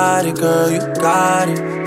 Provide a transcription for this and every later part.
got it, girl, you got it.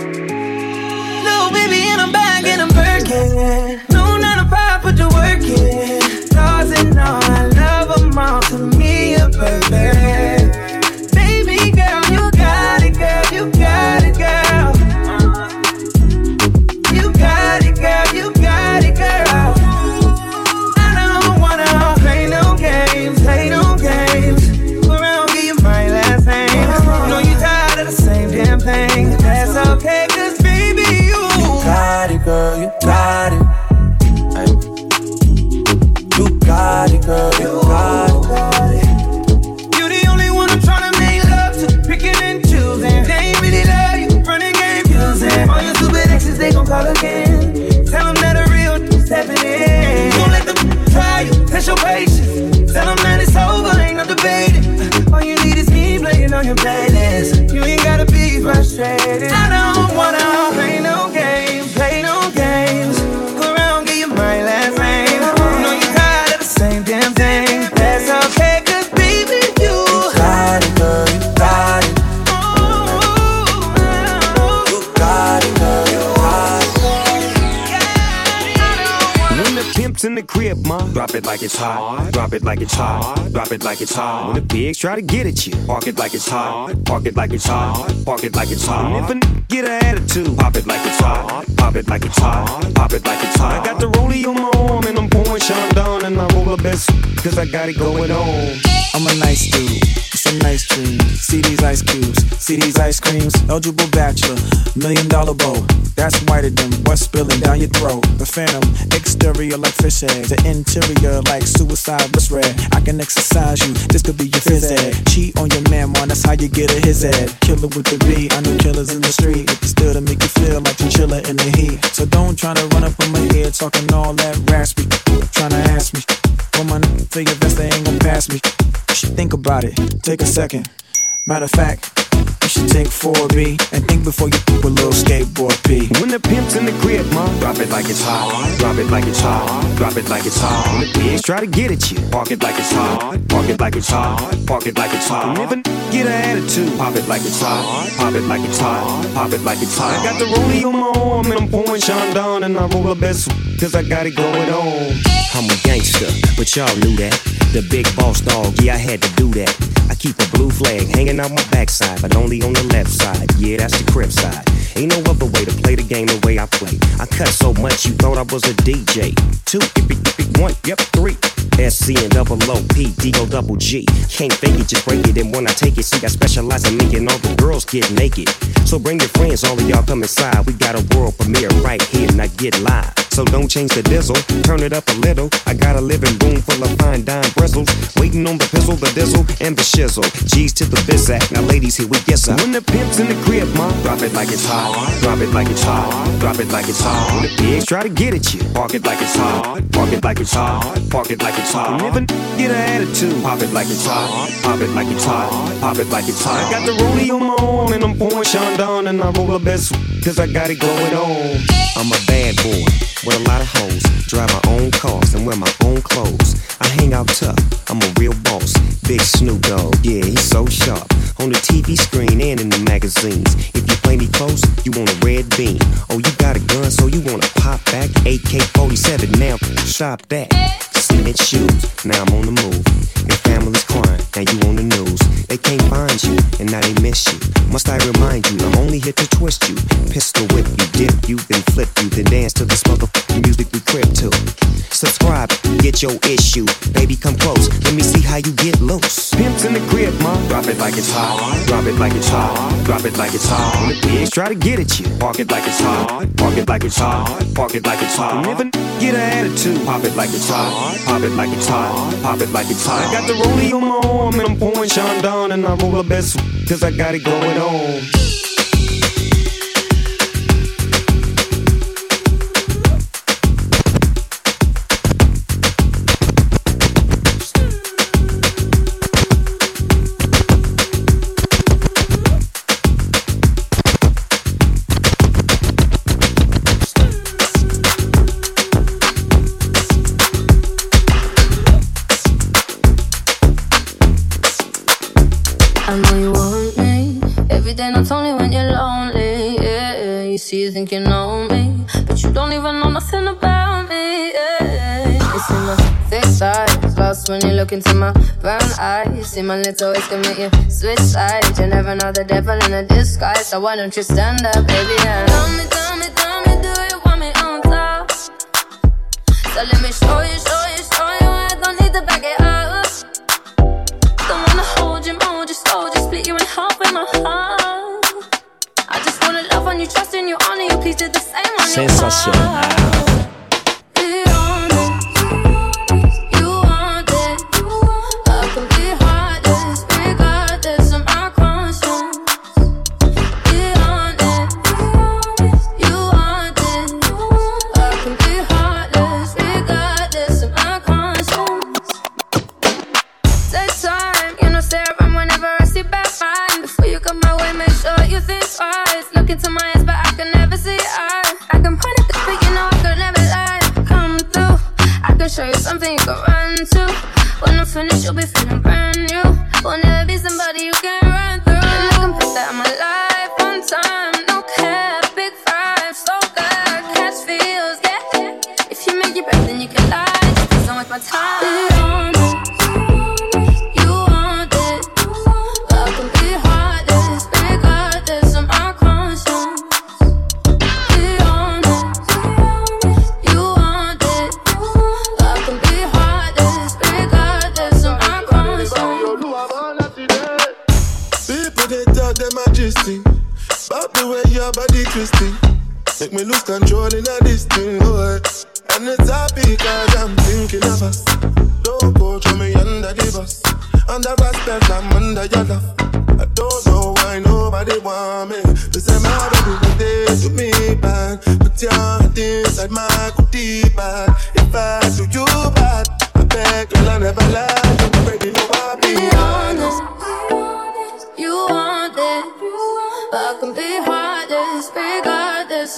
When in the crib, ma, drop it like it's hot. Drop it like it's hot. Drop it like it's hot. When the pigs try to get at you, park it like it's hot. Park it like it's hot. Park it like it's hot. And if a n- get an attitude, pop it like it's hot. Pop it like it's hot. Pop it like it's hot. I got the rollie on my arm and I'm pouring Chandon and I roll the best cause I got it going on. I'm a nice dude, a nice dream. See these ice cubes, see these ice creams. Eligible bachelor, million dollar bow. That's whiter than what's spilling down your throat. The phantom, exterior like fish eggs, the interior like suicide was red. I can exercise you, this could be your phys ed. Cheat on your man, man, that's how you get a his ed. Killer with the B, I know killers in the street. If it's still to make you feel like you chiller in the heat. So don't try to run up on my head talking all that raspy. Trying to ask me. For my n- for your best, they ain't gon' pass me. You should think about it. Take a second. Matter of fact, You should take 4B and think before you poop a little skateboard P. When the pimp's in the crib, ma, drop it like it's hot. Drop it like it's hot. Drop it like it's hot. When the pigs try to get at you, park it like it's hot. Park it like it's hot. Park it like it's hot. A get an attitude, pop it like it's hot. Pop it like it's hot. Pop it like it's hot. I got the rollie on my arm and I'm pouring Chandon and I roll the best cause I got it going on. I'm a gangster, but y'all knew that. The big boss dog, yeah, I had to do that. I keep a blue flag hanging out my backside, but only on the left side. Yeah, that's the crib side. Ain't no other way to play the game the way I play. I cut so much you thought I was a DJ. Two, yippee, yippee, one, yep, three. SC and double O P D O double G. Can't fake it, just break it. And when I take it, see, I specialize in making all the girls get naked. So bring your friends, all of y'all come inside. We got a world premiere right here, and I get live. So don't change the diesel, turn it up a little. I got a living room full of fine dime bristles. Waiting on the pizzle, the dizzle, and the shizzle. G's to the bizac. Now, ladies, here we get some. When the pimp's in the crib, ma, drop it like it's hot. Drop it like it's hot. Drop it like it's hot. When the pigs try to get at you, park it like it's hot. Park it like it's hot. Park it like it's hot. A get an attitude, pop it like it's hot. Pop it like it's hot. Pop it like it's hot. I got the rollie on my arm and I'm pouring Chandon and I roll the best cause I got it going on. I'm a bad boy with a lot of hoes. Drive my own cars and wear my own clothes. I hang out tough, I'm a real boss. Big Snoop Dogg, yeah, he's so sharp. On the TV screen and in the magazines. If you play me close, you want a red beam. Oh, you got a gun, so you wanna pop back? AK 47, now shop that. Cement shoes, now I'm on the move. Your family's crying, now you on the news. They can't find you, and now they miss you. Must I remind you, I'm only here to twist you. Pistol whip you, dip you, then flip you, then dance to this motherfucking music we crib to. Subscribe, get your issue. Baby, come close, let me see how you get loose. Pimp's in the crib, ma, drop it like it's hot. Drop it like it's hot. Drop it like it's hot. Pigs try to get at you, park it like it's hot. Park it like it's hot. Park it like it's hot. A get an attitude, pop it like it's hot. Pop it like it's hot. Pop it like it's hot. I got the rollie on my arm and I'm pouring Chandon and I roll the best cause I got it going on. I know you want me every day, not only when you're lonely. Yeah, you see, you think you know me, but you don't even know nothing about me. Yeah, you see my thick sides, lost when you look into my brown eyes. See my little ways can make you switch sides. You never know the devil in a disguise, so why don't you stand up, baby? And tell me, tell me, tell me, do you want me on top? So let me show you, show you, show you. I don't need to back it up. Sensacional. Be feeling brand new. Will never be somebody you can run through. And I can put that in my life one time. No cap, big five, so good. Catch feels, yeah. If you make it better, then you can lie. Just don't my time. Body twisting Make me lose control in a this thing, boy And it's happy cause I'm thinking of us. Don't go throw me under the bus. Under respect, I'm under your love. I don't know why nobody want me. They say my baby when they do me bad. Put your hand inside my goodie bag If I do you bad I beg, girl, I never lie. You already know I be Be honest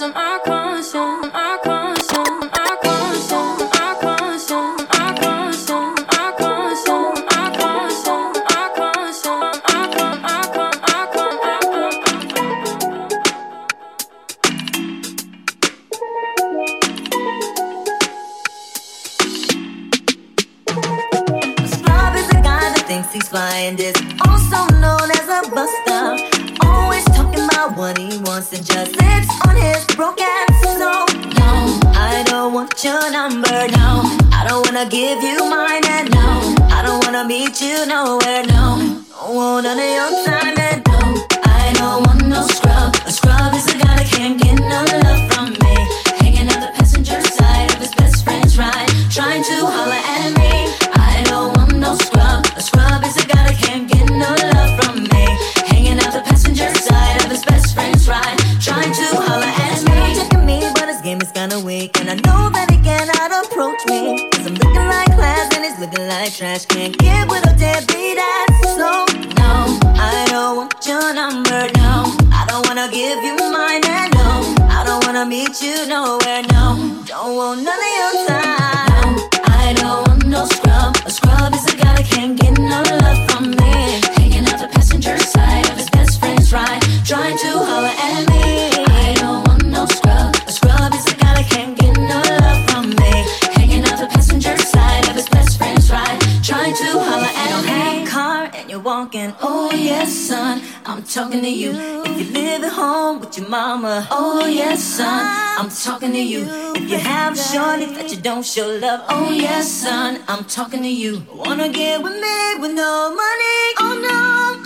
some trash. Can't get with a deadbeat ass. So, no, I don't want your number, no. I don't wanna give you mine, and no, I don't wanna meet you nowhere, yes, son, I'm talking to you. If you live at home with your mama. Oh yes, son, I'm talking to you. If you have a shorty that you don't show love. Oh yes, son, I'm talking to you. Wanna get with me with no money? Oh no,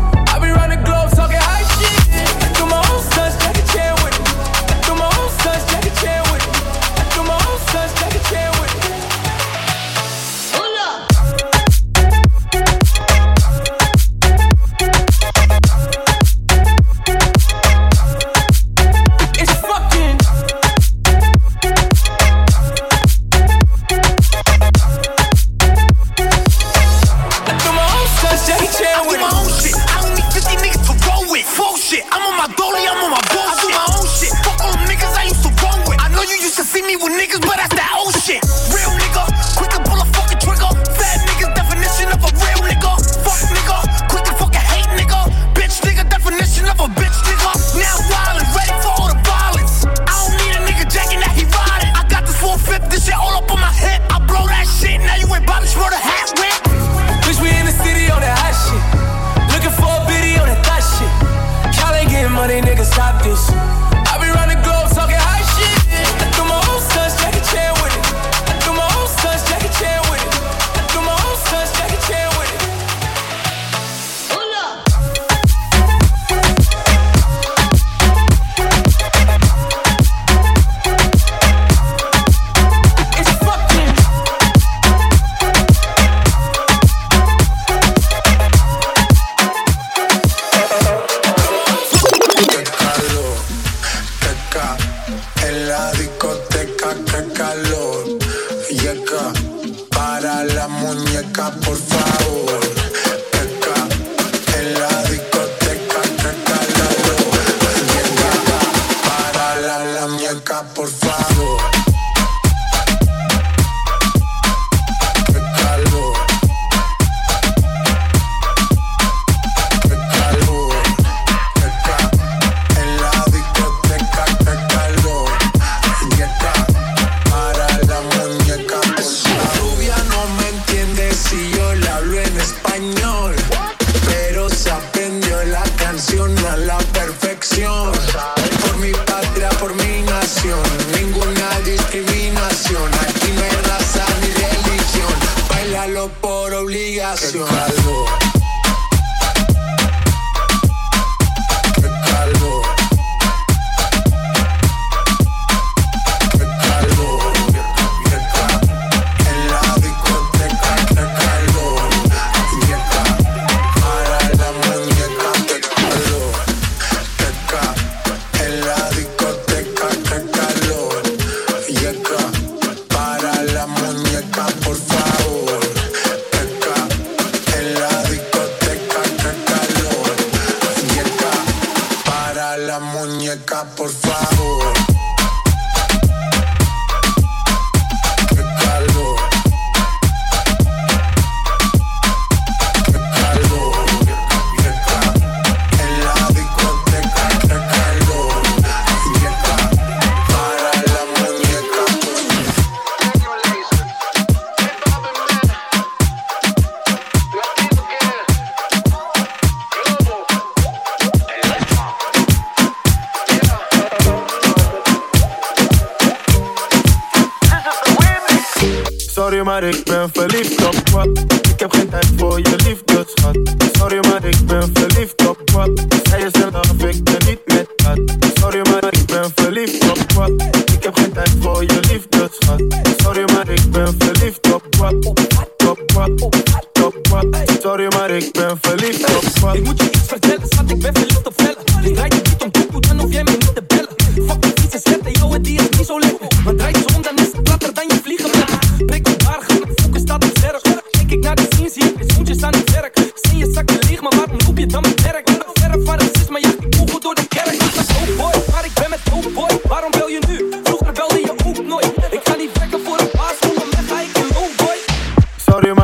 sensacional.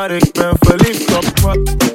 maar ik ben verliefd op wat.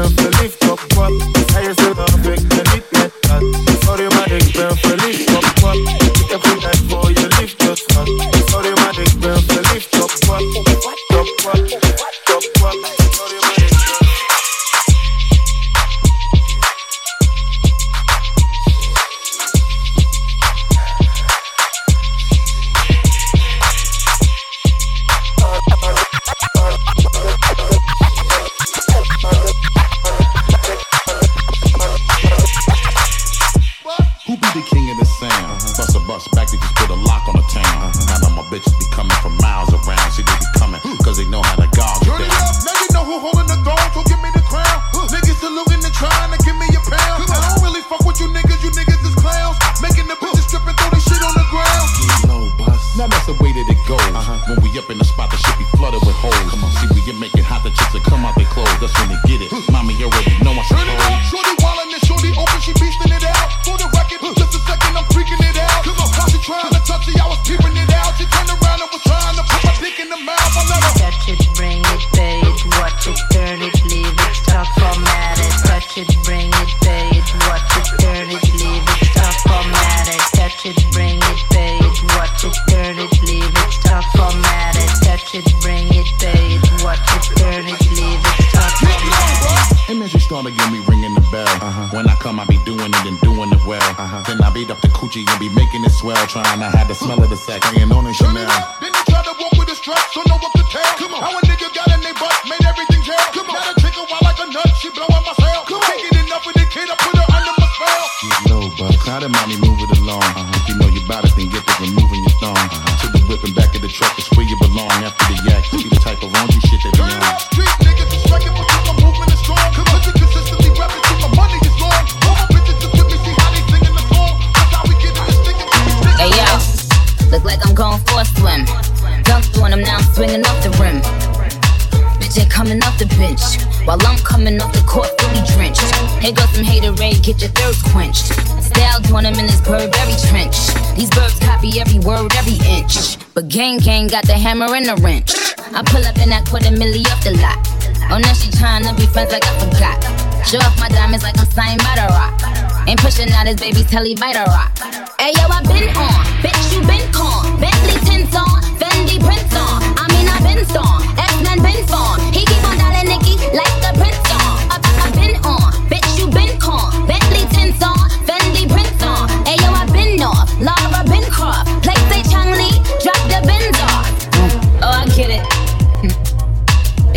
I verliefd op wat. Zij is heel erg, ik geniet met dat. Sorry, maar ik ben verliefd that's when it get your thirst quenched. Styles want him in his bird every trench. These birds copy every word, every inch. But gang gang got the hammer and the wrench. I pull up in that quarter milli up the lot. Oh, now she tryna be friends like I forgot. Show off my diamonds like I'm signed by the rock. Ain't pushing out his baby telly by the rock. Hey yo, I been on, bitch you been con. Bentley tints on, Fendi prints on. I mean I been storm, X-Men been formed.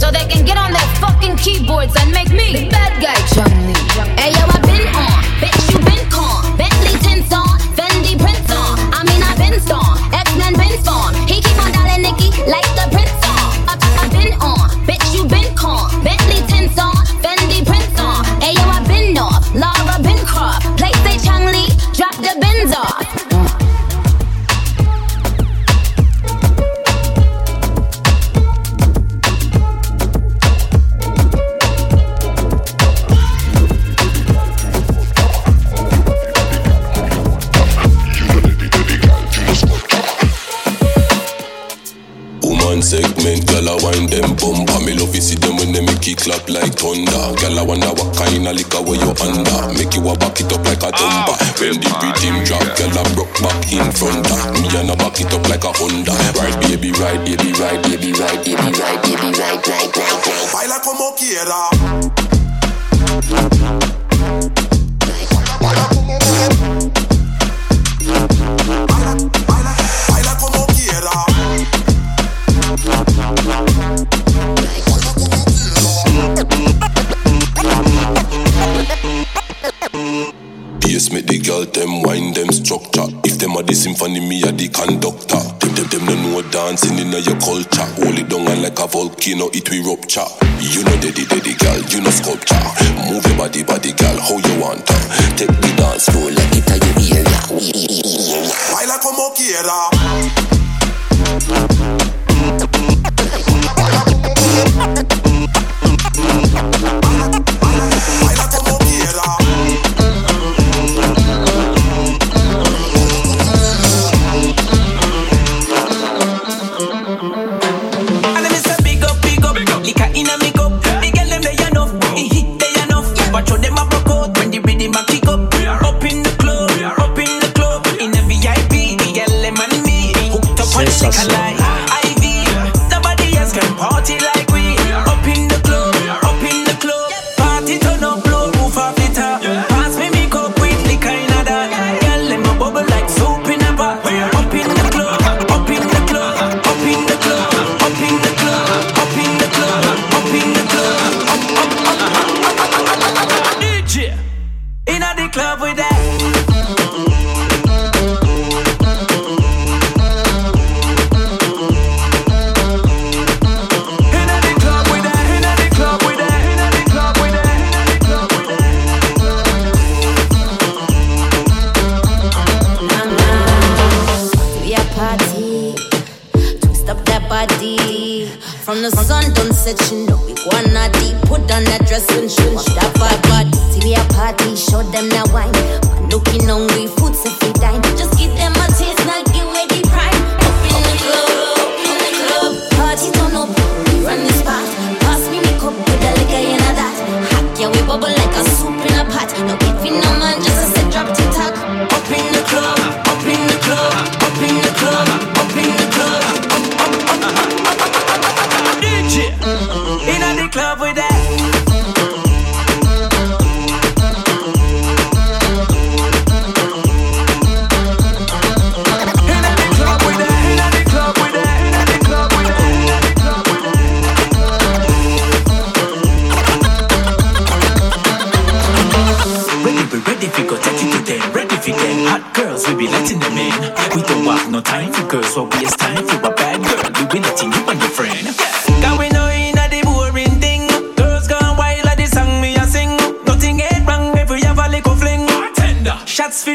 So they can get on their fucking keyboards and make me the bad guy, Chung Lee. Hey yo, I been on, bitch you been con. Bentley como quiera. Baila como quiera. Pace make the girl them wind them structure. If them are the symphony, me a the conductor. Them them them dancing in your culture. Hold it like a volcano, it will rupture. You know daddy daddy girl, you know sculpture. Move your body body girl, how you want her. Take the dance floor like it a your area. Baila como quiera.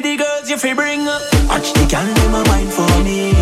the girls you fi bring. Watch the girl them a wine for me.